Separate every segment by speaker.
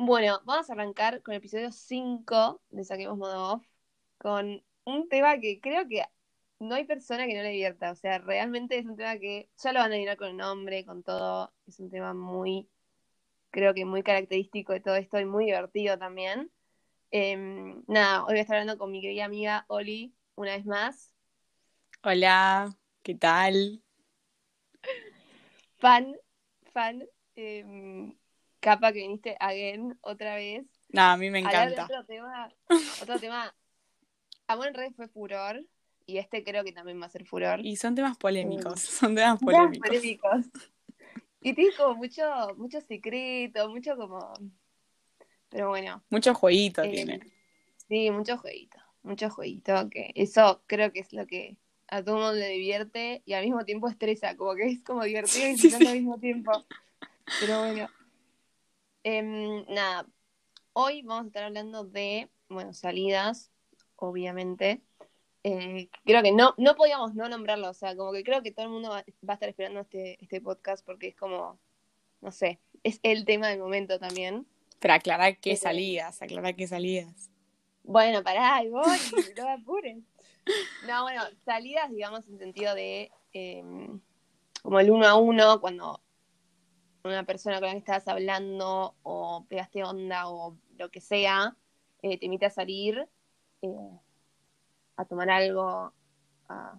Speaker 1: Bueno, vamos a arrancar con el episodio 5 de Saquemos Modo Off, con un tema que creo que no hay persona que no le divierta. O sea, realmente es un tema que ya lo van a adivinar con el nombre, con todo. Es un tema muy, creo que muy característico de todo esto y muy divertido también. Em, nada, hoy voy a estar hablando con mi querida amiga Oli una vez más.
Speaker 2: Hola, ¿qué tal?
Speaker 1: Fan, fan. em, que viniste again otra vez.
Speaker 2: No, a mí me encanta.
Speaker 1: Otro tema, otro tema. Amor en redes fue furor. Y este creo que también va a ser furor.
Speaker 2: Y son temas polémicos, son temas polémicos.
Speaker 1: polémicos. Y tiene como mucho, mucho secreto, mucho como. Pero bueno,
Speaker 2: Mucho jueguito
Speaker 1: eh,
Speaker 2: tiene.
Speaker 1: sí, mucho jueguito. Mucho jueguito. Que eso creo que es lo que a todo el mundo le divierte y al mismo tiempo estresa. Como que es como divertido y
Speaker 2: sí.
Speaker 1: al mismo tiempo. Pero bueno. Em, nada. Hoy vamos a estar hablando de, bueno, salidas, obviamente. Eh, creo que no, no podíamos no nombrarlo, o sea, como que creo que todo el mundo va, va a estar esperando este, este podcast porque es como, no sé, es el tema del momento también.
Speaker 2: Pero aclarar qué
Speaker 1: Sí.
Speaker 2: salidas, aclarar qué salidas.
Speaker 1: Bueno, pará, ahí voy, no me apures. No, bueno, salidas, digamos, en sentido de eh, como el uno a uno, cuando una persona con la que estás hablando o pegaste onda o lo que sea, eh, te invita a salir, eh, a tomar algo, a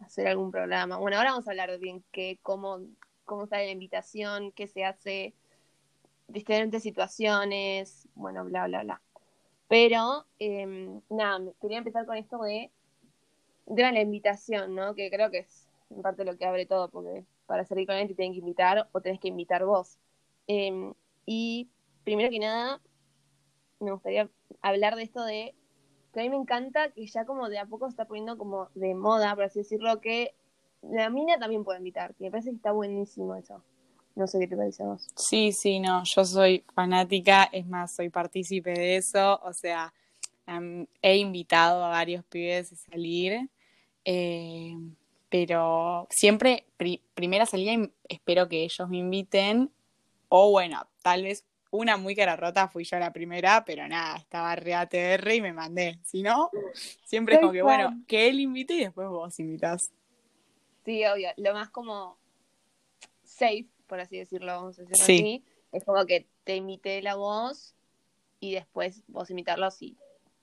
Speaker 1: hacer algún programa. Bueno, ahora vamos a hablar bien qué, cómo, cómo sale la invitación, qué se hace, diferentes situaciones, bueno, bla, bla, bla. Pero, eh, nada, quería empezar con esto de, de la invitación, ¿no? Que creo que es en parte lo que abre todo, porque para salir con alguien te tienen que invitar o tenés que invitar vos. Eh, y primero que nada, me gustaría hablar de esto de que a mí me encanta que ya como de a poco se está poniendo como de moda, por así decirlo, que la mina también puede invitar, que me parece que está buenísimo eso. No sé qué te parece vos.
Speaker 2: Sí, sí, no, yo soy fanática, es más, soy partícipe de eso, o sea, em, he invitado a varios pibes a salir, eh, pero siempre, pri- primera salida, im- espero que ellos me inviten, o bueno, tal vez una muy cara rota fui yo la primera, pero nada, estaba re ATR y me mandé, si no, siempre es como que, bueno, que él invite y después vos invitás.
Speaker 1: Sí, obvio. Lo más como safe, por así decirlo, vamos a decirlo
Speaker 2: Sí.
Speaker 1: así, es como que te imite la voz y después vos imitarlo si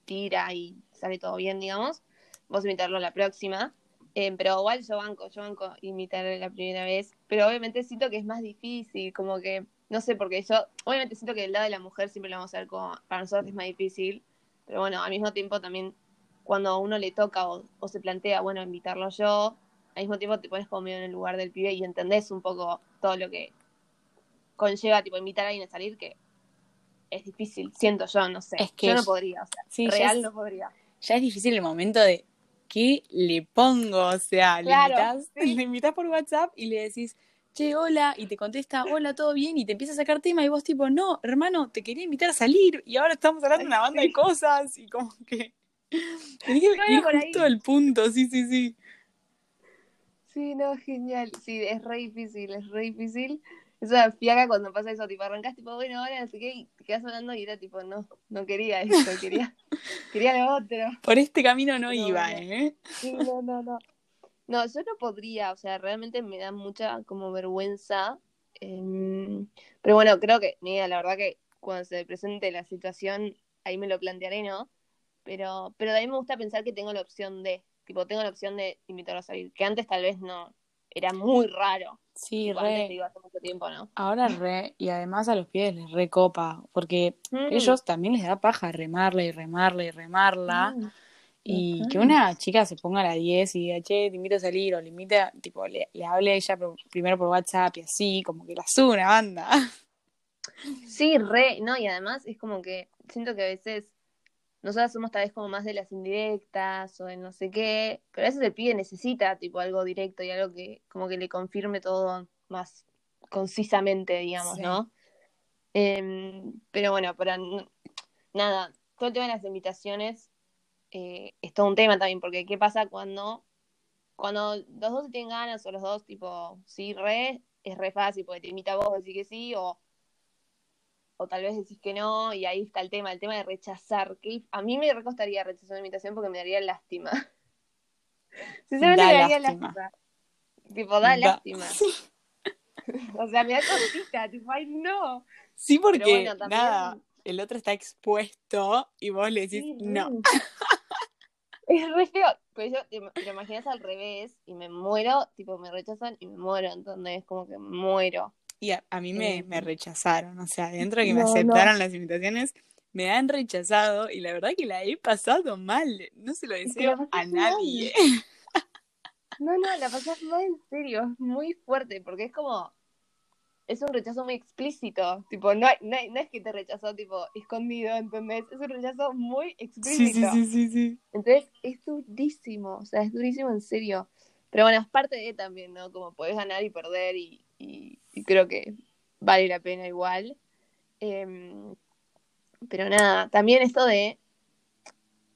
Speaker 1: tira y sale todo bien, digamos. Vos imitarlo la próxima. Eh, pero igual yo banco, yo banco imitar la primera vez. Pero obviamente siento que es más difícil, como que, no sé, porque yo, obviamente siento que el lado de la mujer siempre lo vamos a ver como, para nosotros es más difícil. Pero bueno, al mismo tiempo también, cuando a uno le toca o, o se plantea, bueno, invitarlo yo, al mismo tiempo te pones como medio en el lugar del pibe y entendés un poco todo lo que conlleva, tipo, invitar a alguien a salir, que es difícil, siento yo, no sé.
Speaker 2: Es que
Speaker 1: yo no podría, o sea,
Speaker 2: sí,
Speaker 1: real
Speaker 2: es-
Speaker 1: no podría.
Speaker 2: ya es difícil el momento de qué le pongo, o sea,
Speaker 1: Claro,
Speaker 2: le invitas,
Speaker 1: sí.
Speaker 2: le invitas por WhatsApp y le decís, che, hola, y te contesta, hola, todo bien, y te empieza a sacar tema y vos tipo, no, hermano, te quería invitar a salir y ahora estamos hablando de una banda
Speaker 1: Sí.
Speaker 2: de cosas y como que tenés que
Speaker 1: No
Speaker 2: ir
Speaker 1: iba por
Speaker 2: justo al punto, sí, sí, sí.
Speaker 1: Sí, no, genial. Sí, es re difícil, es re difícil. Eso da fiaca cuando pasa eso, tipo, arrancás tipo, bueno, ahora no sé qué, y te quedas hablando y era tipo, no, no quería esto, quería, quería lo otro.
Speaker 2: Por este camino no
Speaker 1: No,
Speaker 2: iba. ¿eh?
Speaker 1: Sí, no, no, no. No, yo no podría, o sea, realmente me da mucha como vergüenza. em, pero bueno, creo que, mira, la verdad que cuando se presente la situación, ahí me lo plantearé, ¿no? Pero, pero de ahí me gusta pensar que tengo la opción de, tipo, tengo la opción de invitarlo a salir, que antes tal vez no, era muy raro.
Speaker 2: Sí,
Speaker 1: te
Speaker 2: re.
Speaker 1: digo hace mucho tiempo, ¿no?
Speaker 2: Ahora re, y además a los pies les recopa, porque
Speaker 1: Mm,
Speaker 2: ellos también les da paja remarla y remarla y remarla.
Speaker 1: mm,
Speaker 2: Y que una chica se ponga a la 10 y diga, che, te invito a salir, o le invita, tipo, le, le hable a ella por- primero por WhatsApp y así, como que la sube una banda.
Speaker 1: Sí, re, no, y además es como que siento que a veces nosotras somos tal vez como más de las indirectas o de no sé qué, pero a veces el pibe necesita tipo algo directo y algo que como que le confirme todo más concisamente, digamos,
Speaker 2: Sí.
Speaker 1: ¿no? Em, pero bueno, para nada, todo el tema de las invitaciones eh, es todo un tema también, porque ¿qué pasa cuando, cuando los dos se tienen ganas o los dos tipo, sí, re, es re fácil, porque te invita a vos, decir que sí, o o tal vez decís que no, y ahí está el tema, el tema de rechazar, que a mí me recostaría rechazar una invitación porque me daría lástima. Sinceramente me daría lástima. Tipo, da, lástima. o sea, me da cosita, tipo, ay, no.
Speaker 2: Sí, porque nada, el otro está expuesto y vos le decís no.
Speaker 1: Es re feo. Pues yo te, te, imaginas al revés y me muero, tipo, me rechazan y me muero, entonces como que muero.
Speaker 2: Y a, mí me, me, rechazaron, o sea, dentro de que me aceptaron las invitaciones, me han rechazado y la verdad que la he pasado mal. No se lo deseo a nadie.
Speaker 1: No, no, la pasas mal en serio, es muy fuerte, porque es como, es un rechazo muy explícito, tipo, no, no, no, es que te rechazó tipo escondido, ¿entendés? Es un rechazo muy explícito.
Speaker 2: Sí, sí, sí, sí,
Speaker 1: Entonces, es durísimo, o sea, es durísimo en serio. Pero bueno, es parte de también, ¿no? Como podés ganar y perder y, y, creo que vale la pena igual. Em, pero nada, también esto de,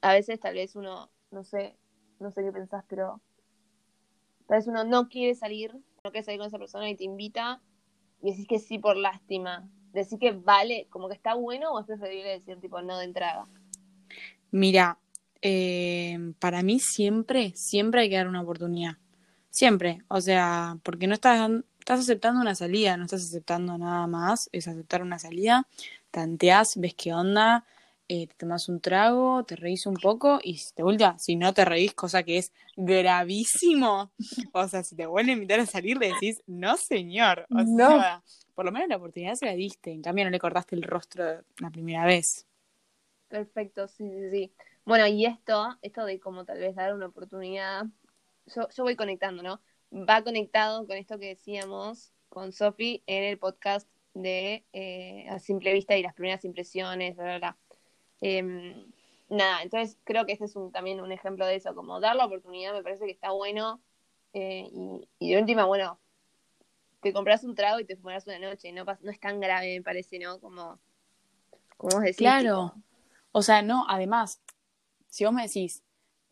Speaker 1: a veces tal vez uno, no sé, no sé qué pensás, pero tal vez uno no quiere salir, no quiere salir con esa persona y te invita y decís que sí por lástima, decís que vale, como que está bueno o es preferible decir tipo no de entrada.
Speaker 2: Mira, eh, para mí siempre, siempre hay que dar una oportunidad. Siempre. O sea, porque no estás, estás aceptando una salida, no estás aceptando nada más, es aceptar una salida, tanteás, ves qué onda, eh, te tomas un trago, te reís un poco y si te vuelta, si no te reís, cosa que es gravísimo, o sea, si te vuelven a invitar a salir, le decís, no señor, o no. sea, por lo menos la oportunidad se la diste, en cambio no le cortaste el rostro la primera vez.
Speaker 1: Perfecto, sí, sí, sí. Bueno, y esto, esto de como tal vez dar una oportunidad, yo, yo voy conectando, ¿no? Va conectado con esto que decíamos con Sofi en el podcast de eh, A Simple Vista y las primeras impresiones, bla, bla, bla. Em, nada, entonces creo que este es un, también un ejemplo de eso, como dar la oportunidad me parece que está bueno eh, y, de última, bueno, te compras un trago y te fumarás una noche, no, no es tan grave, me parece, ¿no? Como, como vos decís.
Speaker 2: Claro, o sea, no, además, si vos me decís,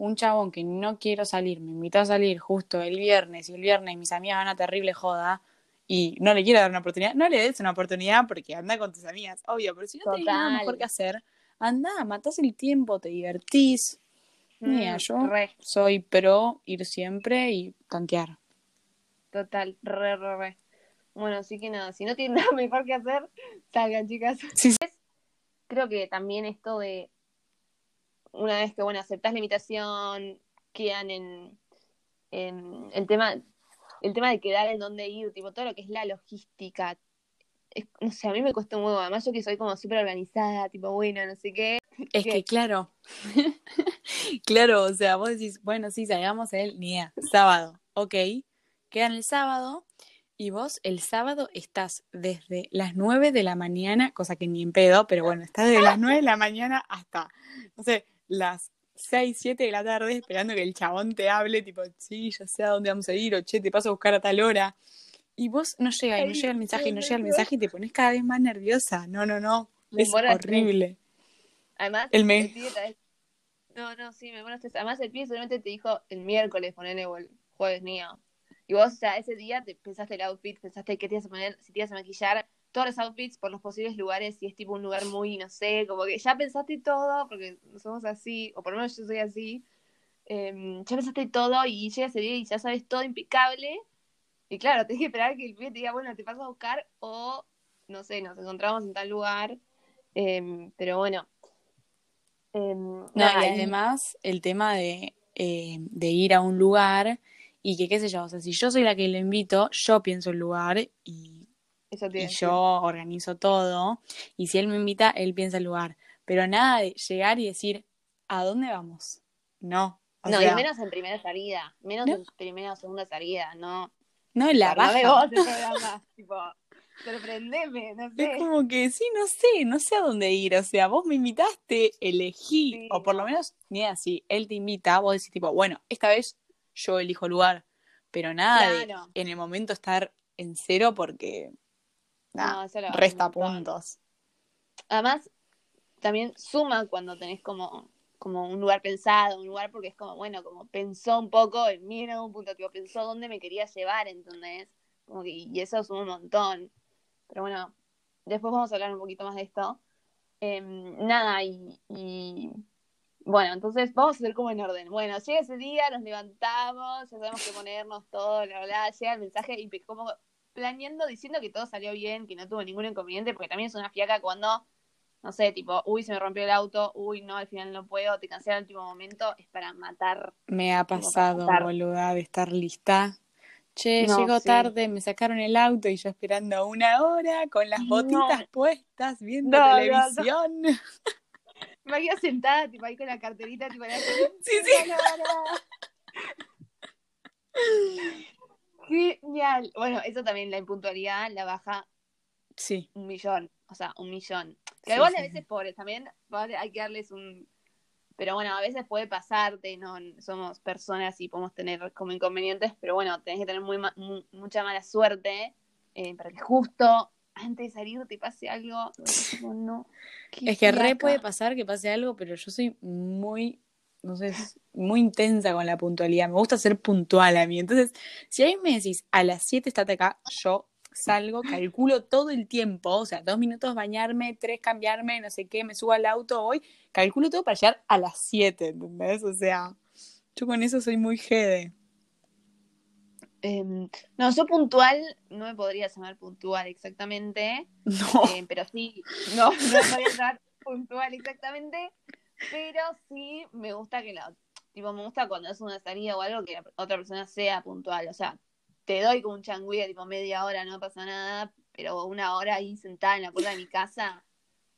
Speaker 2: un chabón que no quiero salir, me invitó a salir justo el viernes y el viernes mis amigas van a terrible joda, y no le quiero dar una oportunidad, no le des una oportunidad porque anda con tus amigas, obvio, pero si no tenés nada mejor que hacer, anda, matás el tiempo, te divertís. Mira, mm, yo soy pro ir siempre y tantear.
Speaker 1: Total, re, re, re. Bueno, así que nada, si no tienen nada mejor que hacer, salgan, chicas.
Speaker 2: Sí,
Speaker 1: Creo que también esto de una vez que, bueno, aceptás la invitación, quedan en, en el tema el tema de quedar en dónde ir, tipo todo lo que es la logística, no sé, a mí me cuesta un huevo. Además, yo que soy como súper organizada, tipo, bueno, no sé qué.
Speaker 2: Es que, claro. claro, o sea, vos decís, bueno, sí, salgamos el día, sábado, ok. Quedan el sábado y vos el sábado estás desde las 9 de la mañana, cosa que ni en pedo, pero bueno, estás desde las 9 de la mañana hasta, no sé, las 6, 7 de la tarde esperando que el chabón te hable, tipo, sí, ya sé a dónde vamos a ir, o che, te paso a buscar a tal hora y vos no llega y no llega el mensaje y no llega el mensaje y te pones cada vez más nerviosa. No, no, no. es horrible.
Speaker 1: Además, el, me... No, no, sí, me pones Además, el pibe solamente te dijo el miércoles, ponele o el jueves mío. Y vos, o sea, ese día te pensaste el outfit, pensaste qué te ibas a poner, si te ibas a maquillar, todos los outfits por los posibles lugares, si es tipo un lugar muy, no sé, como que ya pensaste todo, porque somos así, o por lo menos yo soy así. Em, ya pensaste todo y llega ese día y ya sabes todo impecable y claro, tenés que esperar que el pibe te diga, bueno, te paso a buscar o, no sé, nos encontramos en tal lugar. Em, pero bueno.
Speaker 2: Em, no, y además el tema de, eh, de ir a un lugar y que, qué sé yo, o sea, si yo soy la que lo invito, yo pienso el lugar y, y yo organizo todo. Y si él me invita, él piensa el lugar. Pero nada de llegar y decir, ¿a dónde vamos? No.
Speaker 1: no, y menos en primera salida, menos en primera o segunda salida, no.
Speaker 2: No, la baja.
Speaker 1: vos el programa, tipo, sorprendeme, no sé.
Speaker 2: Es como que sí, no sé, no sé a dónde ir. O sea, vos me invitaste, elegí, o por lo menos, ni así, él te invita, vos decís tipo, bueno, esta vez yo elijo lugar, pero nada de en el momento estar en cero porque nada, resta puntos.
Speaker 1: Además, también suma cuando tenés como como un lugar pensado, un lugar porque es como, bueno, como pensó un poco en mí en algún punto, tipo, pensó dónde me quería llevar, ¿entendés? Como que, y eso es un montón. Pero bueno, después vamos a hablar un poquito más de esto. Em, nada, y, y, bueno, entonces vamos a hacer como en orden. Bueno, llega ese día, nos levantamos, ya sabemos que ponernos todo, la verdad, llega el mensaje y como planeando, diciendo que todo salió bien, que no tuvo ningún inconveniente, porque también es una fiaca cuando, no sé, tipo, uy, se me rompió el auto, uy, no, al final no puedo, te cansé al último momento, es para matar.
Speaker 2: Me ha pasado, boluda, de estar lista. Che, llegó tarde, me sacaron el auto y yo esperando una hora con las botitas puestas, viendo televisión.
Speaker 1: Me había sentada, tipo, ahí con la carterita, tipo, la... sí,
Speaker 2: sí.
Speaker 1: Genial. Bueno, eso también, la impuntualidad la baja
Speaker 2: sí.
Speaker 1: un millón. O sea, un millón. Que igual a veces pobres también, hay que darles un. Pero bueno, a veces puede pasarte, no somos personas y podemos tener como inconvenientes, pero bueno, tenés que tener muy, mucha mala suerte eh, para que justo antes de salir te pase algo. No,
Speaker 2: es que re puede pasar que pase algo, pero yo soy muy no sé, muy intensa con la puntualidad. Me gusta ser puntual a mí. Entonces, si ahí me decís, a las 7 estate acá, yo salgo, calculo todo el tiempo, o sea, dos minutos bañarme, tres cambiarme, no sé qué, me subo al auto hoy, calculo todo para llegar a las 7, ¿entendés? O sea, yo con eso soy muy jede.
Speaker 1: Em, no, yo puntual no me podría llamar puntual exactamente.
Speaker 2: No.
Speaker 1: Eh, pero sí, no, no me podría llamar puntual exactamente. Pero sí me gusta que la, tipo, me gusta cuando es una salida o algo que la otra persona sea puntual. O sea, te doy como un changüí tipo media hora, no pasa nada, pero una hora ahí sentada en la puerta de mi casa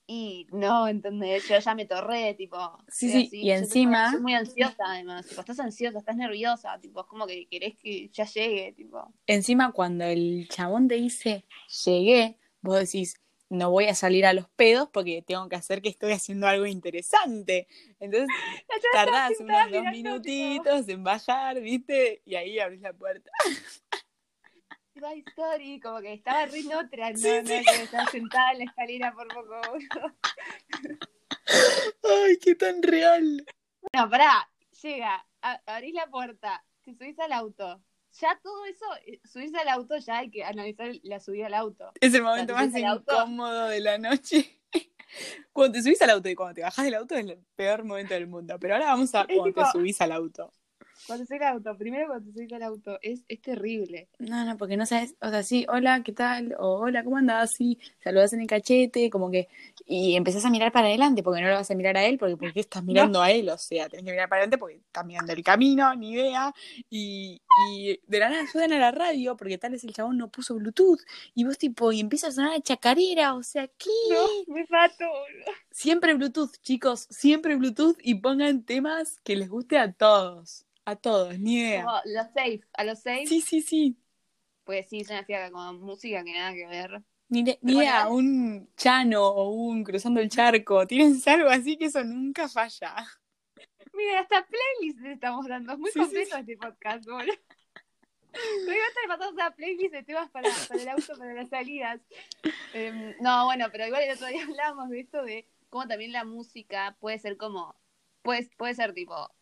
Speaker 1: y no, ¿entendés? Yo ya me torré, tipo.
Speaker 2: Sí, sí, y encima.
Speaker 1: Muy ansiosa, además. Tipo, estás ansiosa, estás nerviosa, tipo, es como que querés que ya llegue, tipo.
Speaker 2: Encima, cuando el chabón te dice, llegué, vos decís, no voy a salir a los pedos porque tengo que hacer que estoy haciendo algo interesante. Entonces tardás unos dos minutitos en bajar, ¿viste? Y ahí abrís la puerta.
Speaker 1: Story, como que estaba re otra, no, no, que estaba sentada en la escalera por poco.
Speaker 2: Ay, qué tan real.
Speaker 1: Bueno, pará, llega, abrís la puerta, te subís al auto, ya todo eso, eh, subirse al auto, ya hay que analizar la subida al auto.
Speaker 2: Es el momento más incómodo de la noche. cuando te subís al auto y cuando te bajas del auto es el peor momento del mundo. Pero ahora vamos a cuando te subís al auto.
Speaker 1: Cuando subís al auto, primero cuando subís al auto, es, es terrible.
Speaker 2: No, no, porque no sabes, o sea, sí, hola, ¿qué tal? O hola, ¿cómo andás? Sí, saludas en el cachete, como que, y empezás a mirar para adelante, porque no lo vas a mirar a él, porque porque estás mirando a él? O sea, tenés que mirar para adelante porque estás mirando el camino, ni idea, y, y de la nada suena a la radio, porque tal vez el chabón no puso Bluetooth, y vos tipo, y empieza a sonar chacarera, o sea, ¿qué?
Speaker 1: No, me mato.
Speaker 2: Siempre Bluetooth, chicos, siempre Bluetooth, y pongan temas que les guste a todos. A todos, ni idea.
Speaker 1: Como los safe, a los safe.
Speaker 2: Sí, sí, sí.
Speaker 1: Pues sí, es una fiaca con música que nada que ver.
Speaker 2: Ni, idea, un chano o un cruzando el charco. Tienes algo así que eso nunca falla.
Speaker 1: Mira, hasta playlist le estamos dando. Es muy completo este podcast, boludo. A estar una playlist de temas para, para el auto, para las salidas. Em, no, bueno, pero igual el otro día hablábamos de esto de cómo también la música puede ser como, puede, puede ser tipo,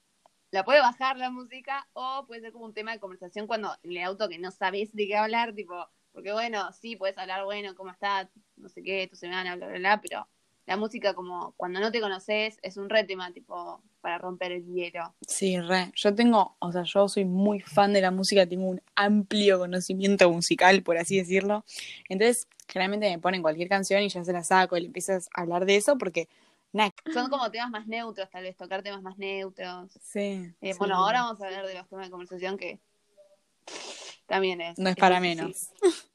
Speaker 1: la puede bajar la música o puede ser como un tema de conversación cuando en el auto que no sabes de qué hablar, tipo, porque bueno, sí, puedes hablar, bueno, cómo está, no sé qué, tu semana, bla, bla, bla, pero la música como cuando no te conoces es un re tema, tipo, para romper el hielo.
Speaker 2: Sí, re. Yo tengo, o sea, yo soy muy fan de la música, tengo un amplio conocimiento musical, por así decirlo. Entonces, generalmente me ponen cualquier canción y ya se la saco y le empiezas a hablar de eso porque
Speaker 1: son como temas más neutros, tal vez, tocar temas más neutros.
Speaker 2: Sí.
Speaker 1: Eh, bueno, ahora vamos a hablar de los temas de conversación que también es.
Speaker 2: No es, para menos.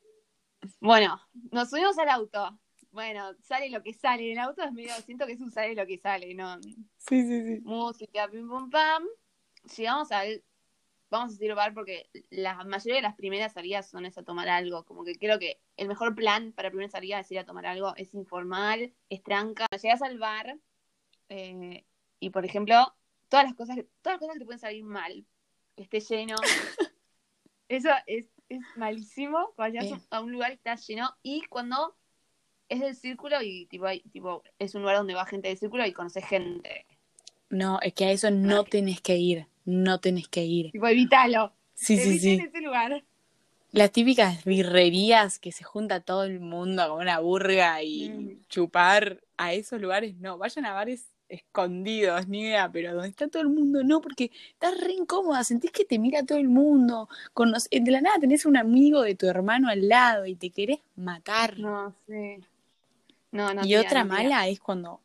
Speaker 1: Bueno, nos subimos al auto. Bueno, sale lo que sale. El auto es medio, siento que es un sale lo que sale, ¿no?
Speaker 2: Sí, sí, sí.
Speaker 1: Música, pim pum pam. Llegamos al vamos a decir bar porque la mayoría de las primeras salidas son es a tomar algo. Como que creo que el mejor plan para primera salida es ir a tomar algo. Es informal, es tranca. Llegas al bar eh, y, por ejemplo, todas las cosas, todas las cosas que te pueden salir mal, que esté lleno. Eso es, es malísimo cuando llegas a un lugar que está lleno y cuando es del círculo y tipo, tipo es un lugar donde va gente del círculo y conoces gente.
Speaker 2: No, es que a eso no tenés que ir no tenés que ir.
Speaker 1: Tipo, evítalo.
Speaker 2: Sí, sí, sí.
Speaker 1: ese lugar.
Speaker 2: Las típicas birrerías que se junta todo el mundo con una burga y
Speaker 1: Mm.
Speaker 2: chupar a esos lugares, no, vayan a bares escondidos, ni idea, pero donde está todo el mundo, no, porque estás re incómoda, sentís que te mira todo el mundo, conoce- de la nada tenés un amigo de tu hermano al lado y te querés matar.
Speaker 1: No, sí. No, no.
Speaker 2: y
Speaker 1: tía,
Speaker 2: otra
Speaker 1: no,
Speaker 2: mala es cuando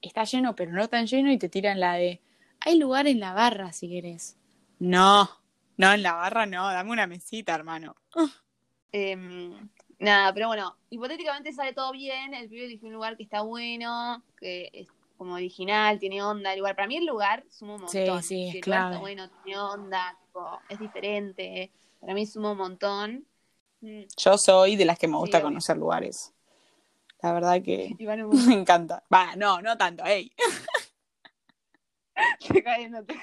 Speaker 2: está lleno, pero no tan lleno y te tiran la de, hay lugar en la barra si querés. No, no, en la barra no, dame una mesita, hermano.
Speaker 1: Em, nada, pero bueno, hipotéticamente sale todo bien, el pibe eligió un lugar que está bueno, que es como original, tiene onda el lugar. Para mí el lugar suma un
Speaker 2: Sí,
Speaker 1: montón.
Speaker 2: sí,
Speaker 1: Si el lugar
Speaker 2: clave.
Speaker 1: está bueno, tiene onda, tipo, es diferente. Para mí suma un montón. Mm,
Speaker 2: Yo soy de las que me
Speaker 1: Sí,
Speaker 2: gusta conocer lugares. La verdad que me encanta. Va, no, no tanto, ey.
Speaker 1: Te caes, no te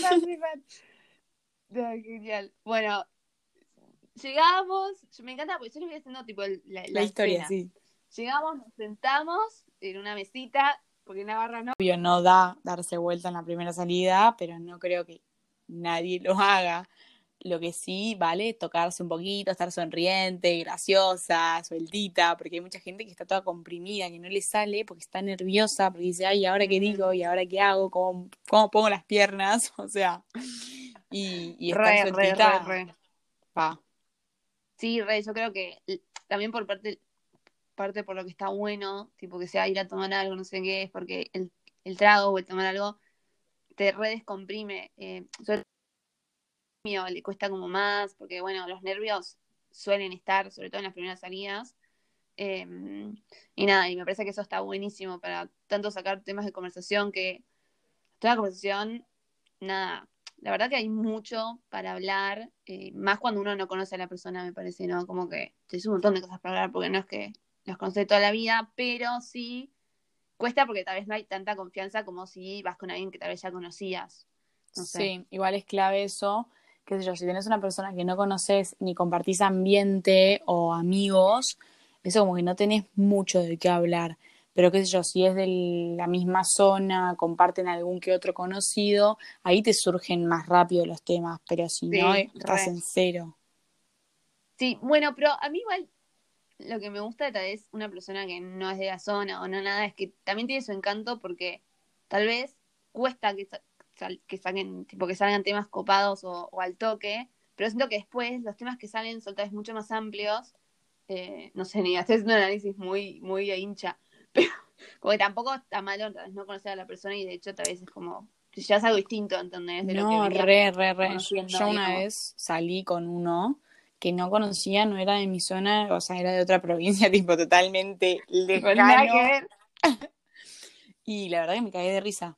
Speaker 1: fan. No, genial. Bueno, llegamos, me encanta porque yo les voy haciendo tipo el- la,
Speaker 2: La historia,
Speaker 1: escena.
Speaker 2: sí.
Speaker 1: Llegamos, nos sentamos en una mesita, porque barra no.
Speaker 2: Obvio, no da darse vuelta en la primera salida, pero no creo que nadie lo haga. Lo que sí vale tocarse un poquito, estar sonriente, graciosa, sueltita, porque hay mucha gente que está toda comprimida, que no le sale porque está nerviosa, porque dice, ay, ¿ahora qué digo? ¿Y ahora qué hago? ¿Cómo, cómo pongo las piernas? O sea, y, y estar
Speaker 1: Re,
Speaker 2: sueltita,
Speaker 1: re. Sí, re, yo creo que también por parte, parte por lo que está bueno, tipo que sea ir a tomar algo, no sé qué, es porque el, el trago o el tomar algo te re descomprime. Eh, le cuesta como más, porque bueno, los nervios suelen estar, sobre todo en las primeras salidas. Eh, y nada, y me parece que eso está buenísimo para tanto sacar temas de conversación que toda la conversación, nada, la verdad que hay mucho para hablar, eh, más cuando uno no conoce a la persona, me parece, ¿no? Como que te un montón de cosas para hablar, porque no es que los conoces toda la vida, pero sí cuesta porque tal vez no hay tanta confianza como si vas con alguien que tal vez ya conocías. No sé.
Speaker 2: Sí, igual es clave eso, qué sé yo, si tenés una persona que no conoces ni compartís ambiente o amigos, eso como que no tenés mucho de qué hablar. Pero qué sé yo, si es de la misma zona, comparten algún que otro conocido, ahí te surgen más rápido los temas, pero si
Speaker 1: Sí,
Speaker 2: no, estás en cero.
Speaker 1: Sí, bueno, pero a mí igual lo que me gusta de tal vez una persona que no es de la zona o no nada es que también tiene su encanto porque tal vez cuesta que, sal- que saquen, tipo que salgan temas copados o, o al toque, pero siento que después los temas que salen son tal vez mucho más amplios. Eh, no sé, ni haciendo un análisis muy, muy hincha, pero como que tampoco está malo tal vez no conocer a la persona y de hecho tal vez es como, ya es algo distinto, ¿entendés? De lo que
Speaker 2: No, re, re, re. Yo una vez salí con uno que no conocía, no era de mi zona, o sea, era de otra provincia, tipo totalmente lejano. Y la verdad que me cagué de risa.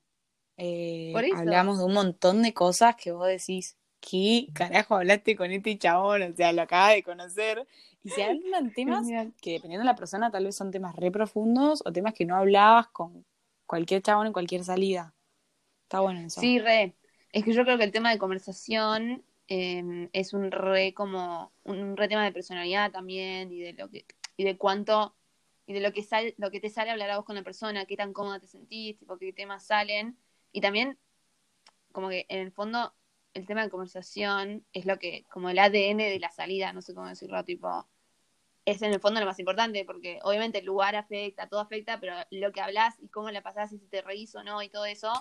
Speaker 2: Eh,
Speaker 1: Por eso.
Speaker 2: hablamos de un montón de cosas que vos decís, ¿qué carajo hablaste con este chabón? O sea, lo acabas de conocer. Y se hablan temas que dependiendo de la persona tal vez son temas re profundos o temas que no hablabas con cualquier chabón en cualquier salida. Está bueno eso.
Speaker 1: Sí, re. Es que yo creo que el tema de conversación eh, es un re como un re tema de personalidad también y de lo que y de cuánto y de lo que sale lo que te sale hablar a vos con la persona, qué tan cómoda te sentís, tipo qué temas salen y también como que en el fondo el tema de conversación es lo que como el ADN de la salida, no sé cómo decirlo, tipo es en el fondo lo más importante, porque obviamente el lugar afecta, todo afecta, pero lo que hablas y cómo la pasás y si te reís o no y todo eso,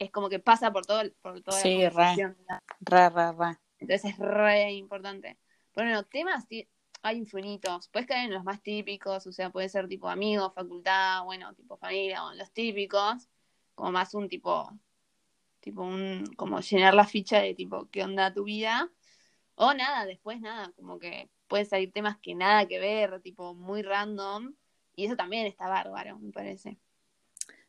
Speaker 1: es como que pasa por todo por toda
Speaker 2: Sí,
Speaker 1: la
Speaker 2: re.
Speaker 1: conversación.
Speaker 2: Re, re, re.
Speaker 1: Entonces es re importante. Pero bueno, temas hay infinitos. Puedes caer en los más típicos, o sea, puede ser tipo amigos, facultad, bueno, tipo familia, o los típicos, como más un tipo, tipo un, como llenar la ficha de tipo, ¿qué onda tu vida? O nada, después nada, como que pueden salir temas que nada que ver, tipo muy random, y eso también está bárbaro, me parece.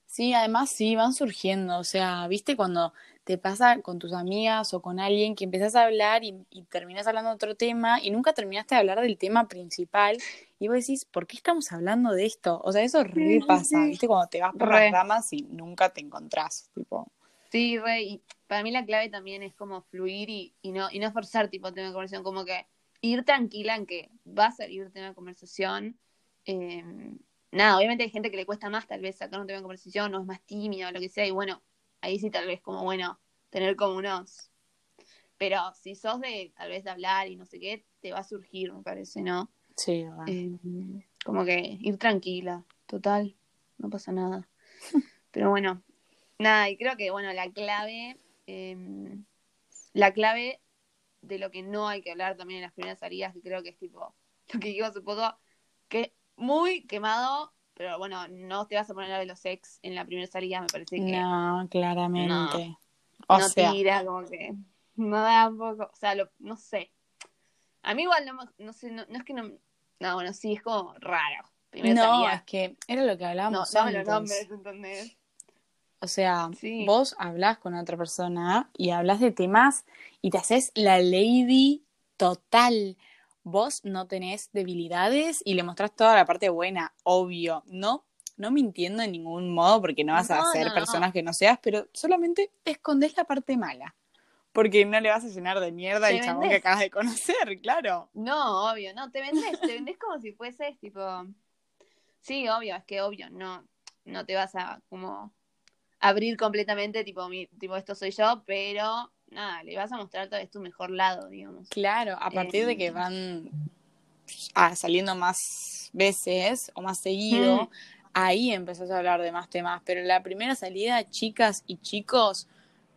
Speaker 2: Sí, además sí, van surgiendo, o sea, viste cuando te pasa con tus amigas o con alguien que empezás a hablar y, y terminás hablando de otro tema y nunca terminaste de hablar del tema principal y vos decís, ¿por qué estamos hablando de esto? O sea, eso re pasa, viste, cuando te vas por
Speaker 1: Re.
Speaker 2: las ramas y nunca te encontrás, tipo,
Speaker 1: Sí, re, y para mí la clave también es como fluir y, y no, y no forzar tipo tema de conversación, como que ir tranquila en que va a salir tema de conversación. Eh, nada, obviamente hay gente que le cuesta más tal vez sacar un tema de conversación o es más tímida o lo que sea, y bueno, ahí sí tal vez como bueno, tener como unos Pero si sos de, tal vez, de hablar y no sé qué, te va a surgir, me parece, ¿no?
Speaker 2: Sí,
Speaker 1: eh, como que ir tranquila, total, no pasa nada. Pero bueno, nada, y creo que, bueno, la clave, em, la clave de lo que no hay que hablar también en las primeras salidas, que creo que es tipo, lo que digo hace poco, que muy quemado, pero bueno, no te vas a poner a de los ex en la primera salida, me parece que.
Speaker 2: No, claramente.
Speaker 1: o no sea... tira, como que no da un poco, o sea, no sé. A mí igual no, no sé, no, es que no, no, bueno, sí, es como raro.
Speaker 2: no, es que era lo que hablábamos
Speaker 1: no, antes. los nombres, ¿entendés?
Speaker 2: O sea, vos hablas con otra persona y hablas de temas y te haces la lady total. Vos no tenés debilidades y le mostrás toda la parte buena, obvio. No, no mintiendo en ningún modo porque no vas a ser personas que no seas, pero solamente escondes la parte mala. Porque no le vas a llenar de mierda al chabón que acabas de conocer, claro.
Speaker 1: No, obvio, no, te vendes, te vendes como si fueses tipo. Sí, obvio, es que obvio, no, no te vas a como abrir completamente, tipo, mi, tipo, esto soy yo, pero nada, le vas a mostrar todo es tu mejor lado, digamos.
Speaker 2: Claro, a partir de que em. van ah, saliendo más veces o más seguido, mm. ahí empezás a hablar de más temas. Pero en la primera salida, chicas y chicos,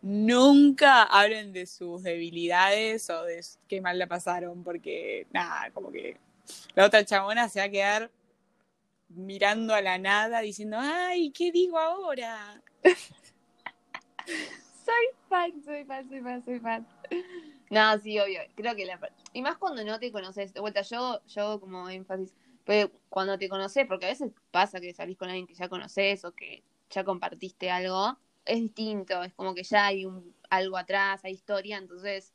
Speaker 2: nunca hablen de sus debilidades o de qué mal la pasaron, porque nada, como que la otra chabona se va a quedar mirando a la nada diciendo, ay, ¿qué digo ahora?
Speaker 1: soy fan, soy fan, soy fan, soy fan. No, sí, obvio. Creo que la. Y más cuando no te conoces. De vuelta, yo, yo como énfasis. Pero cuando te conoces, porque a veces pasa que salís con alguien que ya conoces o que ya compartiste algo es distinto, es como que ya hay un, algo atrás, hay historia, entonces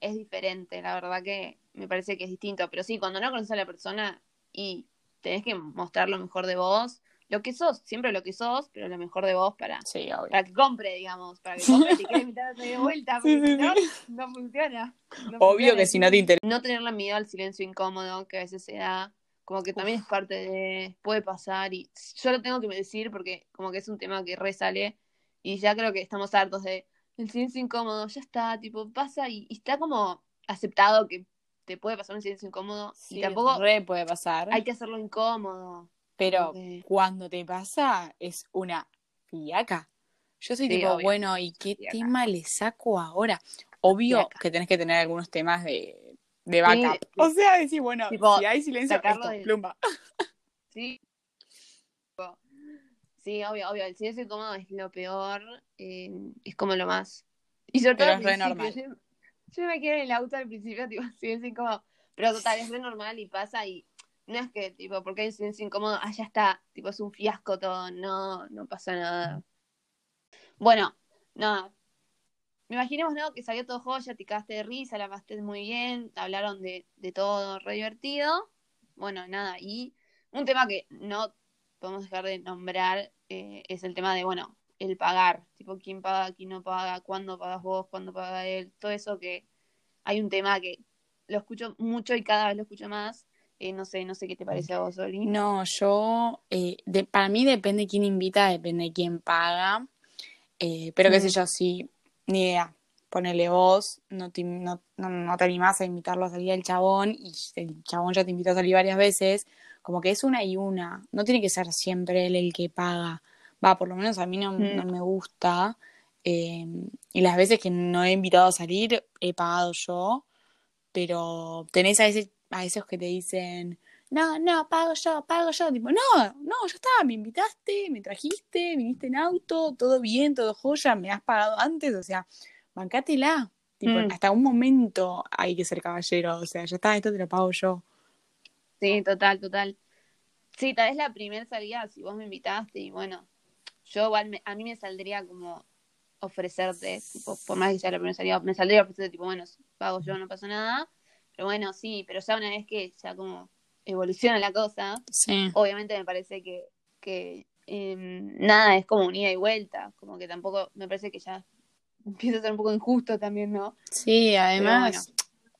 Speaker 1: es diferente, la verdad que me parece que es distinto, pero sí, cuando no conoces a la persona y tenés que mostrar lo mejor de vos, lo que sos, siempre lo que sos, pero lo mejor de vos para, para que compre, digamos, para que compre y quede mitad de vuelta, porque si no, no funciona.
Speaker 2: Obvio que si no te interesa.
Speaker 1: No tenerle miedo al silencio incómodo que a veces se da, como que también es parte de, puede pasar y yo lo tengo que decir porque como que es un tema que resale y ya creo que estamos hartos de el silencio incómodo, ya está, tipo, pasa y, está como aceptado que te puede pasar un silencio incómodo y tampoco
Speaker 2: re puede pasar.
Speaker 1: Hay que hacerlo incómodo.
Speaker 2: Pero cuando te pasa es una fiaca. Yo soy tipo, bueno, ¿y qué tema le saco ahora? Obvio que tenés que tener algunos temas de, de backup. o sea, decir, bueno, si hay silencio, esto, plumba.
Speaker 1: Sí, Sí, obvio, obvio. El silencio incómodo es lo peor. Eh, es como lo más.
Speaker 2: Y sobre todo. Pero es re normal.
Speaker 1: Yo, me quedé en el auto al principio, tipo, silencio incómodo. Pero total, es re normal y pasa y no es que, tipo, porque hay un silencio incómodo, ah, ya está, tipo, es un fiasco todo, no, no pasa nada. Bueno, nada. Me imaginemos, ¿no? Que salió todo joya, te quedaste de risa, la pasaste muy bien, hablaron de, de todo, re divertido. Bueno, nada, y un tema que no podemos dejar de nombrar eh, es el tema de, bueno, el pagar, tipo quién paga, quién no paga, cuándo pagas vos, cuándo paga él, todo eso que hay un tema que lo escucho mucho y cada vez lo escucho más. Eh, no sé, no sé qué te parece a vos, Oli.
Speaker 2: No, yo, eh, de, para mí depende quién invita, depende quién paga, pero qué sé yo, sí, ni idea. Ponele vos, no te, no, no, te animás a invitarlo a salir al chabón y el chabón ya te invitó a salir varias veces, como que es una y una, no tiene que ser siempre él el que paga, va, por lo menos a mí no, mm. me gusta, em, y las veces que no he invitado a salir he pagado yo, pero tenés a, ese, a esos que te dicen, no, no, pago yo, pago yo, tipo, no, no, ya está, me invitaste, me trajiste, viniste en auto, todo bien, todo joya, me has pagado antes, o sea, bancátela. Tipo, mm. hasta un momento hay que ser caballero, o sea, ya está, esto te lo pago yo.
Speaker 1: Sí, total, total. Sí, tal vez la primera salida, si vos me invitaste y bueno, yo igual a mí me saldría como ofrecerte, tipo, por más que sea la primera salida, me saldría ofrecerte, tipo, bueno, pago yo, no pasa nada. Pero bueno, sí, pero ya una vez que ya como evoluciona la cosa,
Speaker 2: sí.
Speaker 1: obviamente me parece que, que em, nada es como un ida y vuelta, como que tampoco, me parece que ya empieza a ser un poco injusto también, ¿no?
Speaker 2: Sí, además,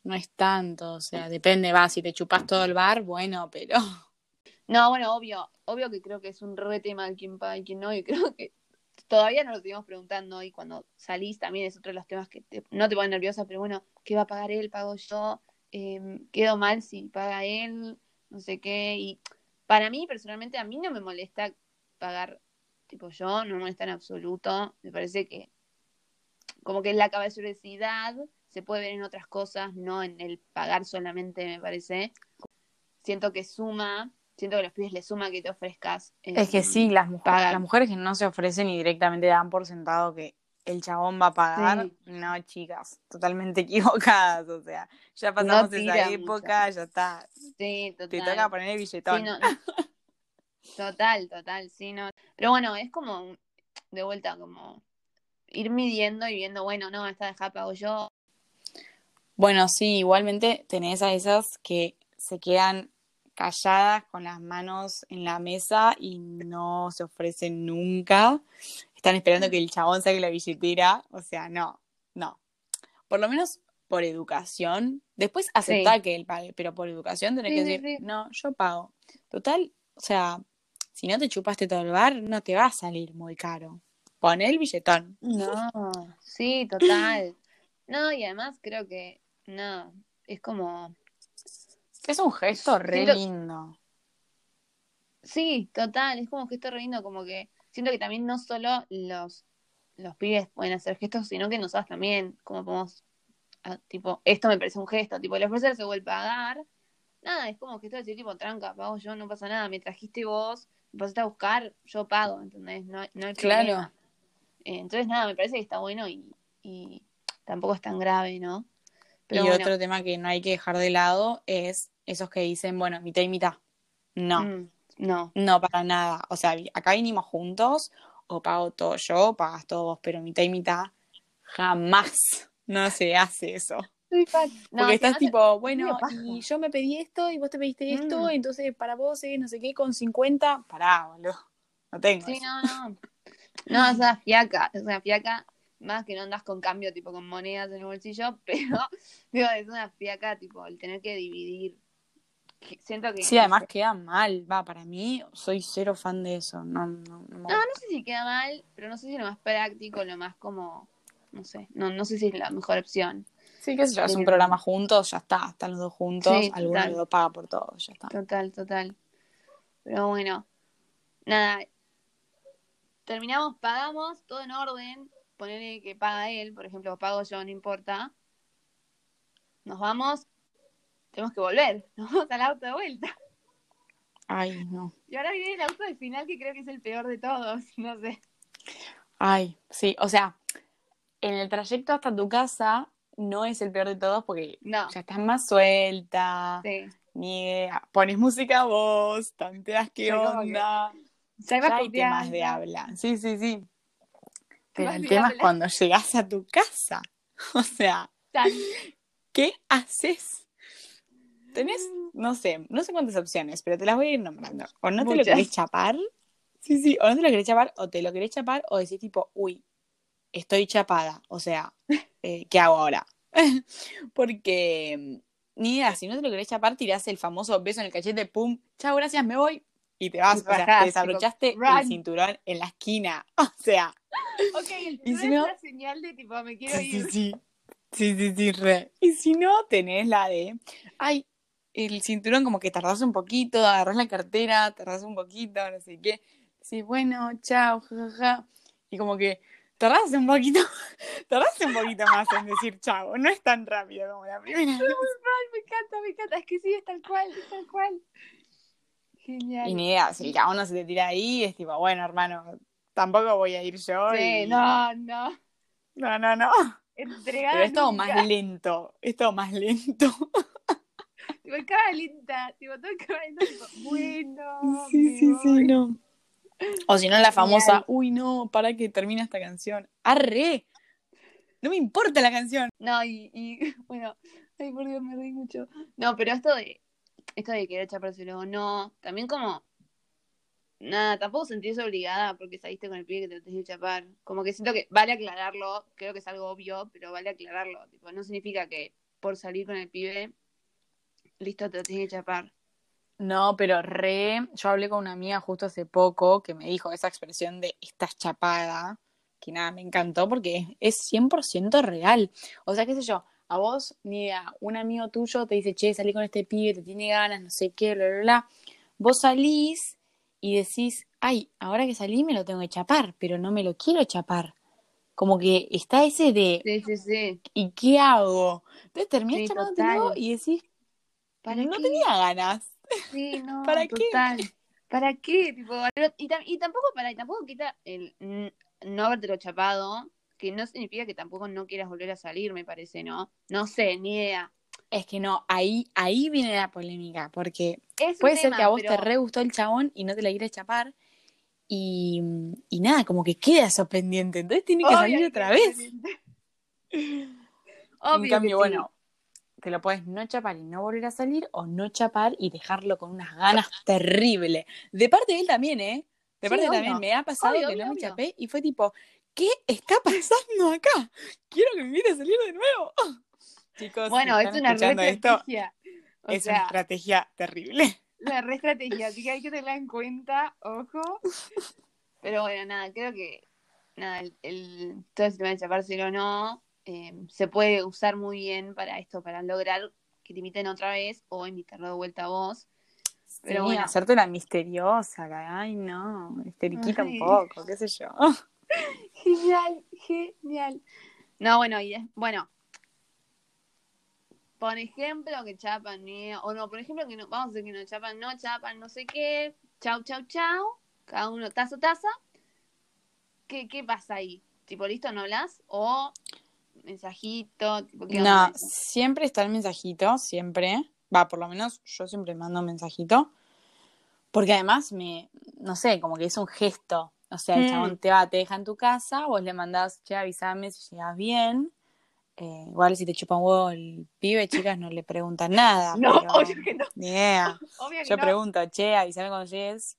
Speaker 2: no es tanto, o sea, depende, va, si te chupas todo el bar, bueno, pero...
Speaker 1: No, bueno, obvio, obvio que creo que es un re tema de quién paga y quién no, y creo que todavía no lo seguimos preguntando y cuando salís también es otro de los temas que no te ponen nerviosa, pero bueno, ¿qué va a pagar él? ¿Pago yo? Eh, ¿Quedo mal si paga él? No sé qué. Y para mí, personalmente, a mí no me molesta pagar tipo yo, no me molesta en absoluto. Me parece que como que la caballerosidad se puede ver en otras cosas, no en el pagar solamente, me parece. Siento que suma, siento que los pibes les suma que te ofrezcas.
Speaker 2: es que sí, las, mujeres, las mujeres que no se ofrecen y directamente dan por sentado que el chabón va a pagar, no, chicas, totalmente equivocadas, o sea, ya pasamos esa época, ya está.
Speaker 1: Sí, total.
Speaker 2: Te toca poner el billetón.
Speaker 1: total, total, sí, no. Pero bueno, es como, de vuelta, como ir midiendo y viendo, bueno, no, esta deja pago yo.
Speaker 2: Bueno, sí, igualmente tenés a esas que se quedan calladas con las manos en la mesa y no se ofrecen nunca. Están esperando que el chabón saque la billetera. O sea, no, no. Por lo menos por educación. Después aceptar que él pague, pero por educación tenés que decir, no, yo pago. Total, o sea, si no te chupaste todo el bar, no te va a salir muy caro. Pon el billetón.
Speaker 1: No, sí, total. No, y además creo que, no, es como...
Speaker 2: Es un gesto re lindo.
Speaker 1: Sí, total, es como un gesto re lindo, como que siento que también no solo los, los pibes pueden hacer gestos, sino que nosotros también, como podemos, ah, tipo, esto me parece un gesto, tipo, el ofrecer se vuelve a dar, nada, es como gesto de decir, tipo, tranca, pago yo, no pasa nada, me trajiste vos, me pasaste a buscar, yo pago, ¿entendés? No, no hay claro. Eh, entonces, nada, me parece que está bueno y, y tampoco es tan grave, ¿no?
Speaker 2: y otro tema que no hay que dejar de lado es esos que dicen, bueno, mitad y mitad. No. Mm.
Speaker 1: No.
Speaker 2: No, para nada. O sea, acá vinimos juntos, o pago todo yo, o pagas todo vos, pero mitad y mitad, jamás no se hace eso. Porque estás tipo, bueno, y yo me pedí esto y vos te pediste esto, mm. entonces para vos, eh, no sé qué, con 50, pará, boludo. No tengo.
Speaker 1: Sí, no, no. No, es una fiaca, es una fiaca, más que no andas con cambio, tipo con monedas en el bolsillo, pero digo, es una fiaca, tipo, el tener que dividir siento que...
Speaker 2: Sí, además queda mal, va, para mí soy cero fan de eso. No, no,
Speaker 1: no, no, sé si queda mal, pero no sé si es lo más práctico, lo más como, no sé, no, no sé si es la mejor opción.
Speaker 2: Sí, sé yo, es un programa juntos, ya está, están los dos juntos, alguno lo paga por todo, ya está.
Speaker 1: Total, total. Pero bueno, nada, terminamos, pagamos, todo en orden, ponerle que paga él, por ejemplo, pago yo, no importa. Nos vamos, tenemos que volver, nos vamos al auto de vuelta.
Speaker 2: Ay, no.
Speaker 1: Y ahora viene el auto de final que creo que es el peor de todos, no sé.
Speaker 2: Ay, sí, o sea, en el trayecto hasta tu casa no es el peor de todos porque ya estás más suelta. Sí. Ni pones música a vos, tanteas qué onda. ya hay temas de habla. Sí, sí, sí. Pero el tema es cuando llegas a tu casa. O sea, ¿qué haces? Tenés, no sé, no sé cuántas opciones, pero te las voy a ir nombrando. O no te lo querés chapar, sí, sí, o no te lo querés chapar, o te lo querés chapar, o decís tipo, uy, estoy chapada, o sea, eh, ¿qué hago ahora? Porque, ni idea, si no te lo querés chapar, tirás el famoso beso en el cachete, pum, chao, gracias, me voy, y te vas, o sea, te desabrochaste el cinturón en la esquina, o sea.
Speaker 1: Ok, el y si no, es la señal de tipo, me quiero
Speaker 2: ir. Sí, sí, sí, sí, sí, re. Y si no, tenés la de, ay, el cinturón como que tardás un poquito, agarrás la cartera, tardás un poquito, no sé qué. Sí, bueno, chao, jajaja. Y como que tardás un poquito, tardás un poquito más en decir chao. No es tan rápido como la primera vez.
Speaker 1: me encanta, me encanta. Es que sí, es tal cual, es tal cual. Genial.
Speaker 2: Y ni idea, si cada uno se te tira ahí, es tipo, bueno, hermano, tampoco voy a ir yo.
Speaker 1: Sí, no, no.
Speaker 2: No, no, no. Pero es todo más lento, es todo más lento.
Speaker 1: Tipo, cara lenta, tipo, todo cara lenta, tipo, bueno.
Speaker 2: Sí, sí, sí, no. O si no, la famosa, uy, no, para que termine esta canción. ¡Arre! No me importa la canción.
Speaker 1: No, y, y bueno, ay, por Dios, me reí mucho. No, pero esto de, esto de querer chaparse luego, no, también como, nada, tampoco sentirse obligada porque saliste con el pibe que te tenés que chapar. Como que siento que vale aclararlo, creo que es algo obvio, pero vale aclararlo. Tipo, no significa que por salir con el pibe listo, te lo tienes que chapar.
Speaker 2: No, pero re, yo hablé con una amiga justo hace poco que me dijo esa expresión de estás chapada, que nada, me encantó porque es 100% real. O sea, qué sé yo, a vos, ni a un amigo tuyo te dice, che, salí con este pibe, te tiene ganas, no sé qué, bla, bla, bla. Vos salís y decís, ay, ahora que salí me lo tengo que chapar, pero no me lo quiero chapar. Como que está ese de,
Speaker 1: Sí, sí, sí.
Speaker 2: ¿y qué hago? Entonces terminás
Speaker 1: Sí,
Speaker 2: y decís,
Speaker 1: ¿Para
Speaker 2: no
Speaker 1: qué?
Speaker 2: tenía ganas.
Speaker 1: Sí, no,
Speaker 2: ¿Para qué?
Speaker 1: ¿Para qué? Tipo, y, tam- y tampoco para, y tampoco quita el no habértelo chapado, que no significa que tampoco no quieras volver a salir, me parece, ¿no? No sé, ni idea.
Speaker 2: Es que no, ahí, ahí viene la polémica, porque
Speaker 1: Es
Speaker 2: puede ser que a vos
Speaker 1: pero-
Speaker 2: te re gustó el chabón y no te la quieres chapar, y, y nada, como que queda eso pendiente, entonces tiene que
Speaker 1: Obvio
Speaker 2: salir otra vez. en cambio, bueno, te lo puedes no chapar y no volver a salir, o no chapar y dejarlo con unas ganas terribles. De parte de él también, ¿eh? De
Speaker 1: Sí,
Speaker 2: parte de él también, me ha pasado
Speaker 1: Obvio,
Speaker 2: que
Speaker 1: obvio,
Speaker 2: no me
Speaker 1: obvio.
Speaker 2: chapé y fue tipo, ¿qué está pasando acá? Quiero que me invite a salir de nuevo. Chicos,
Speaker 1: Bueno,
Speaker 2: si
Speaker 1: es una re
Speaker 2: escuchando esto,
Speaker 1: estrategia.
Speaker 2: Es una estrategia terrible.
Speaker 1: la re estrategia, así que hay que tenerla en cuenta, ojo. Pero bueno, nada, creo que nada, el, el- todo el tema de chapárselo o no eh, se puede usar muy bien para esto, para lograr que te inviten otra vez o invitarlo de vuelta a vos. Pero
Speaker 2: sí,
Speaker 1: bueno.
Speaker 2: hacerte la misteriosa, la- ay no, histeriquita
Speaker 1: Ay.
Speaker 2: un poco, qué sé yo.
Speaker 1: Genial, genial. No, bueno, y es- bueno. Por ejemplo, que chapan, ni- o no, por ejemplo, que no, vamos a decir que no chapan, no chapan, no sé qué, chau, chau, chau, cada uno taza, taza. ¿Qué, qué pasa ahí? Tipo, listo, no hablas, o mensajito, tipo, ¿qué
Speaker 2: No, siempre está el mensajito, siempre. Va, por lo menos yo siempre mando un mensajito. Porque además me, no sé, como que es un gesto. O sea, el
Speaker 1: Mm.
Speaker 2: chabón te va, te deja en tu casa, vos le mandás, che, avísame si llegas bien. Eh, igual si te chupa un huevo el pibe, chicas, no le preguntan nada.
Speaker 1: No,
Speaker 2: pero
Speaker 1: obvio que no, obvio que
Speaker 2: Yo
Speaker 1: no.
Speaker 2: pregunto, che, avísame cuando llegues.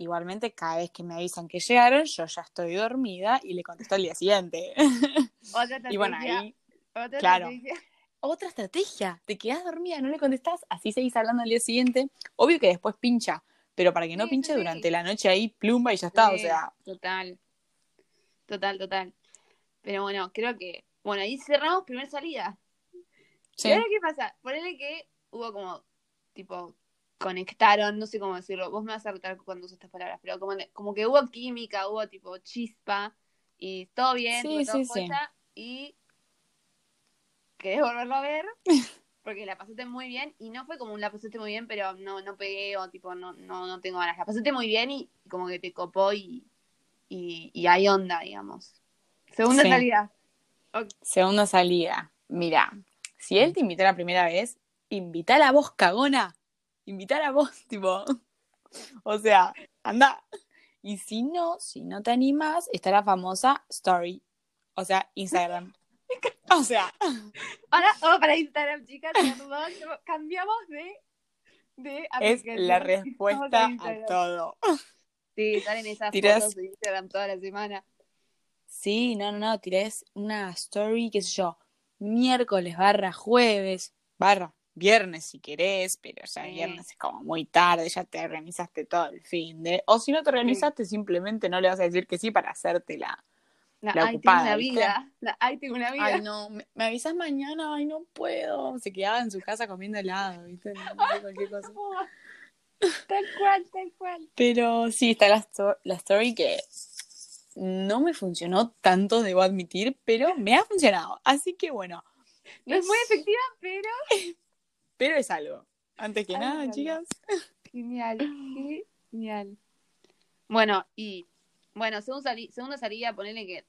Speaker 2: Igualmente, cada vez que me avisan que llegaron, yo ya estoy dormida y le contesto al día siguiente.
Speaker 1: Otra
Speaker 2: y bueno,
Speaker 1: estrategia,
Speaker 2: ahí
Speaker 1: otra
Speaker 2: claro.
Speaker 1: estrategia.
Speaker 2: otra estrategia. Te quedás dormida, no le contestás, así seguís hablando al día siguiente. Obvio que después pincha, pero para que no
Speaker 1: Sí,
Speaker 2: pinche
Speaker 1: sí,
Speaker 2: durante la noche ahí, plumba y ya está. O sea,
Speaker 1: Total. Total, total. Pero bueno, creo que. Bueno, ahí cerramos primer salida.
Speaker 2: sí.
Speaker 1: ¿Y ahora qué pasa? Ponele que hubo como. Tipo, conectaron, no sé cómo decirlo. Vos me vas a retar cuando uso estas palabras, pero como, como que hubo química, hubo tipo chispa. Y todo bien,
Speaker 2: Sí,
Speaker 1: todo
Speaker 2: sí, sí.
Speaker 1: Y. Querés volverlo a ver. Porque la pasaste muy bien. Y no fue como un la pasaste muy bien, pero no, no pegué o tipo, no, no, no tengo ganas. La pasaste muy bien y como que te copó y, y, y hay onda, digamos. Segunda salida.
Speaker 2: Segunda salida. Mira, si él te invitó la primera vez, invitala a vos, cagona. Invitala a vos, tipo. O sea, anda. Y si no, si no te animas, está la famosa story. O sea, Instagram. O sea,
Speaker 1: Ahora, vamos para Instagram, chicas. perdón, cambiamos de, de
Speaker 2: es la respuesta a todo.
Speaker 1: Sí, salen esas
Speaker 2: Tirás-
Speaker 1: fotos de Instagram toda la semana.
Speaker 2: Sí, no, no, no, tirés una story, qué sé yo, miércoles barra jueves, barra viernes si querés, pero ya
Speaker 1: Sí.
Speaker 2: viernes es como muy tarde, ya te organizaste todo el fin de... O si no te organizaste, simplemente no le vas a decir que sí para hacértela.
Speaker 1: La,
Speaker 2: La
Speaker 1: ay,
Speaker 2: ocupada,
Speaker 1: tengo una vida. La, ay, tengo una vida.
Speaker 2: Ay, no, me, me avisas mañana, ay, no puedo. Se quedaba en su casa comiendo helado, ¿viste? No sé, cualquier cosa.
Speaker 1: Tal cual, tal cual.
Speaker 2: Pero sí, está la, la story que no me funcionó tanto, debo admitir, pero me ha funcionado. Así que bueno,
Speaker 1: No es muy efectiva, pero
Speaker 2: pero es algo. Antes que nada, chicas.
Speaker 1: genial, genial. Bueno, y bueno, según sali- segunda salida, ponele que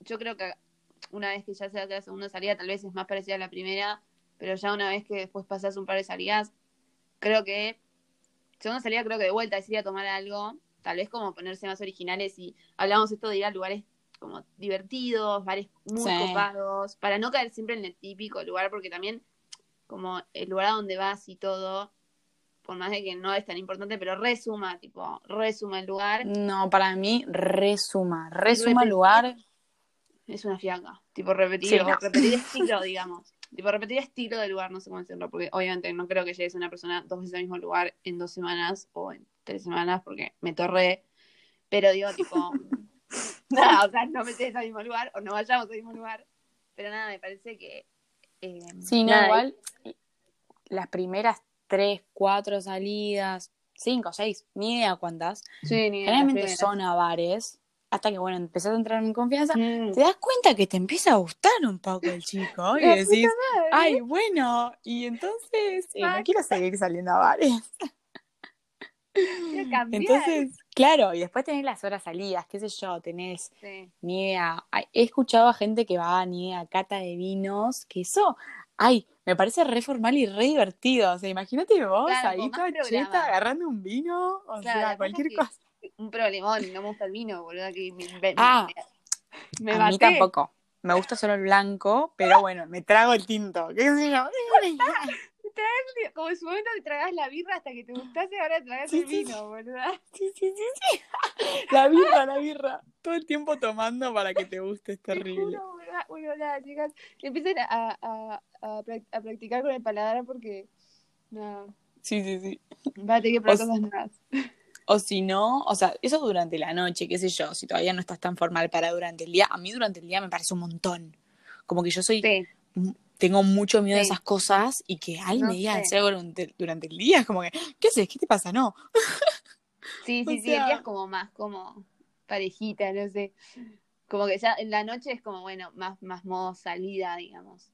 Speaker 1: yo creo que una vez que ya se hace la segunda salida, tal vez es más parecida a la primera, pero ya una vez que después pasas un par de salidas, creo que segunda salida creo que de vuelta es ir a tomar algo, tal vez como ponerse más originales y hablamos esto de ir a lugares como divertidos, bares muy
Speaker 2: Sí.
Speaker 1: copados, para no caer siempre en el típico lugar, porque también como el lugar a donde vas y todo, por más de que no es tan importante, pero resuma, tipo, resuma el lugar,
Speaker 2: No, para mí, resuma. Resuma el lugar.
Speaker 1: es una fiaca, tipo repetir,
Speaker 2: Sí, no.
Speaker 1: repetir estilo, digamos. Tipo, repetir estilo del lugar, no sé cómo decirlo, porque obviamente no creo que llegues a una persona dos veces al mismo lugar en dos semanas o en tres semanas porque me torré. Pero digo, tipo, nada, o sea, no me al mismo lugar o no vayamos al mismo lugar. Pero nada, me parece que. Eh,
Speaker 2: Sí, no,
Speaker 1: nada,
Speaker 2: igual las primeras tres, cuatro salidas, cinco, seis, ni idea cuántas,
Speaker 1: Sí, ni idea, las
Speaker 2: generalmente son a bares, hasta que, bueno, empezás a entrar en confianza,
Speaker 1: Mm.
Speaker 2: te das cuenta que te empieza a gustar un poco el chico y decís, ay, bueno, y entonces eh, no quiero seguir saliendo a bares.
Speaker 1: Quiero cambiar.
Speaker 2: Entonces, claro, y después tenés las horas salidas, qué sé yo, tenés
Speaker 1: Sí.
Speaker 2: ni idea. He escuchado a gente que va ni idea, cata de vinos, que eso, ay, me parece re formal y re divertido. O sea, imagínate vos
Speaker 1: Claro,
Speaker 2: ahí toda cheta agarrando un vino, o
Speaker 1: Claro,
Speaker 2: sea, cualquier
Speaker 1: es que-
Speaker 2: cosa.
Speaker 1: Un problemón, no me gusta el vino, boludo, que me, me-
Speaker 2: Ah,
Speaker 1: me, me
Speaker 2: a mí tampoco. Me gusta solo el blanco, pero bueno, me trago el tinto. ¿Qué sé yo?
Speaker 1: Como en su momento te tragas la birra hasta que te gustase, ahora tragas
Speaker 2: Sí,
Speaker 1: el
Speaker 2: sí,
Speaker 1: vino, boludo.
Speaker 2: Sí, sí, sí, sí. La birra, la birra. Todo el tiempo tomando para que te guste, es
Speaker 1: Te
Speaker 2: terrible.
Speaker 1: juro. Bueno, nada, chicas, empiecen a, a, a, prac- a practicar con el paladar porque nada,
Speaker 2: Sí, sí, sí.
Speaker 1: va a tener que probar cosas nuevas.
Speaker 2: O si no, o sea, eso durante la noche, qué sé yo, si todavía no estás tan formal para durante el día, a mí durante el día me parece un montón. Como que yo soy,
Speaker 1: Sí,
Speaker 2: tengo mucho miedo de
Speaker 1: Sí.
Speaker 2: esas cosas y que ay
Speaker 1: No
Speaker 2: me digan
Speaker 1: sé.
Speaker 2: hacer algo durante, durante el día, es como que, ¿qué haces? ¿Qué te pasa? No.
Speaker 1: sí,
Speaker 2: O
Speaker 1: sí, sí, el día es como más como parejita, no sé. Como que ya en la noche es como, bueno, más, más modo salida, digamos.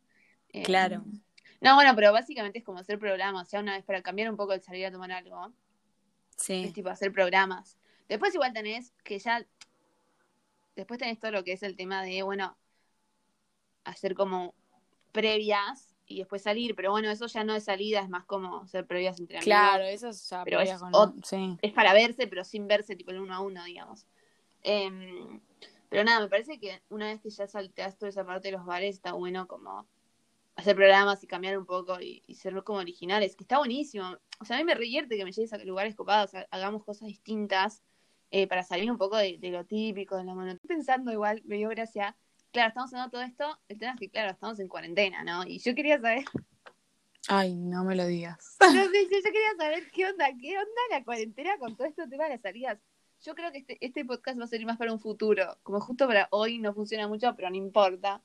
Speaker 1: Eh,
Speaker 2: Claro.
Speaker 1: No, bueno, pero básicamente es como hacer programas, ya una vez para cambiar un poco el salir a tomar algo. Es
Speaker 2: Sí.
Speaker 1: tipo hacer programas. Después igual tenés que ya. Después tenés todo lo que es el tema de, bueno, hacer como previas y después salir. Pero bueno, eso ya no es salida, es más como hacer previas entre amigos.
Speaker 2: Claro, eso es ya
Speaker 1: Pero es
Speaker 2: con- sí.
Speaker 1: Es para verse, pero sin verse, tipo el uno a uno, digamos. Em, pero nada, me parece que una vez que ya salteas toda esa parte de los bares, está bueno como hacer programas y cambiar un poco y, y ser como originales, que está buenísimo. O sea, a mí me revierte que me llegues a lugares copados, ha- hagamos cosas distintas eh, para salir un poco de, de lo típico, de la monotonía. Estoy pensando igual, me dio gracia. Claro, estamos haciendo todo esto, el tema es que, claro, estamos en cuarentena, ¿no? Y yo quería saber,
Speaker 2: Ay, no me lo digas.
Speaker 1: no yo, yo quería saber qué onda, qué onda la cuarentena con todo este tema de las salidas. Yo creo que este, este podcast va a servir más para un futuro, como justo para hoy no funciona mucho, pero no importa.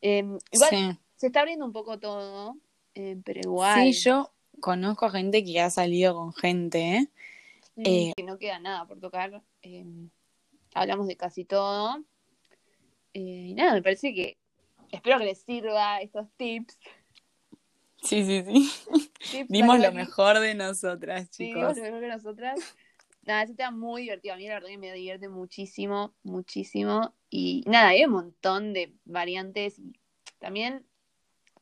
Speaker 1: Eh, igual
Speaker 2: Sí.
Speaker 1: se está abriendo un poco todo, eh, pero igual.
Speaker 2: Sí, yo conozco gente que ha salido con gente, ¿eh? Eh,
Speaker 1: que no queda nada por tocar. eh, hablamos de casi todo. Eh, y nada, me parece que espero que les sirva estos tips.
Speaker 2: Sí, sí, sí.
Speaker 1: tips
Speaker 2: Dimos lo mejor de nosotras,
Speaker 1: Sí,
Speaker 2: chicos.
Speaker 1: dimos lo mejor que nosotras. Nada, es un tema muy divertido. A mí la verdad que me divierte muchísimo, muchísimo. Y nada, hay un montón de variantes. Y también,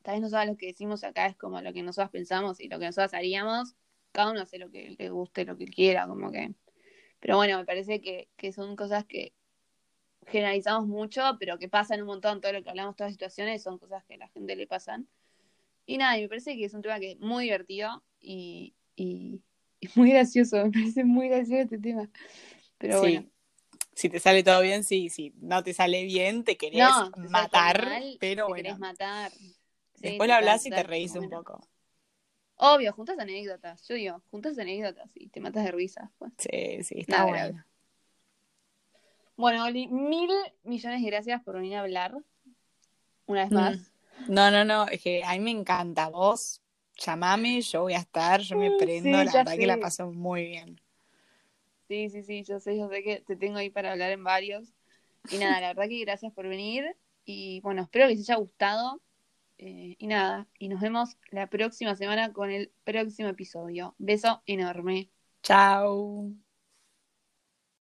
Speaker 1: tal vez nosotras lo que decimos acá es como lo que nosotras pensamos y lo que nosotras haríamos. Cada uno hace lo que le guste, lo que quiera, como que. Pero bueno, me parece que, que son cosas que generalizamos mucho, pero que pasan un montón. Todo lo que hablamos, todas las situaciones, son cosas que a la gente le pasan. Y nada, y me parece que es un tema que es muy divertido y, y, y muy gracioso. Me parece muy gracioso este tema. Pero
Speaker 2: Sí.
Speaker 1: bueno.
Speaker 2: Si te sale todo bien, sí. Si no te sale bien, te querés
Speaker 1: No, te
Speaker 2: matar,
Speaker 1: mal,
Speaker 2: pero
Speaker 1: te
Speaker 2: bueno.
Speaker 1: querés matar. Sí,
Speaker 2: Después lo hablas y te reís un poco.
Speaker 1: Obvio, juntas anécdotas. Yo digo, juntas anécdotas y te matas de risa. Pues.
Speaker 2: Sí, sí, está
Speaker 1: Nada
Speaker 2: bueno.
Speaker 1: grave. Bueno, Oli, mil millones de gracias por venir a hablar. Una vez
Speaker 2: Mm.
Speaker 1: más.
Speaker 2: No, no, no, es que a mí me encanta. Vos, llamame, yo voy a estar, yo me prendo,
Speaker 1: sí,
Speaker 2: la verdad que la paso muy bien.
Speaker 1: Sí, sí, sí, yo sé, yo sé que te tengo ahí para hablar en varios. Y nada, la verdad que gracias por venir. Y bueno, espero que les haya gustado. Eh, y nada, y nos vemos la próxima semana con el próximo episodio. Beso enorme.
Speaker 2: Chao.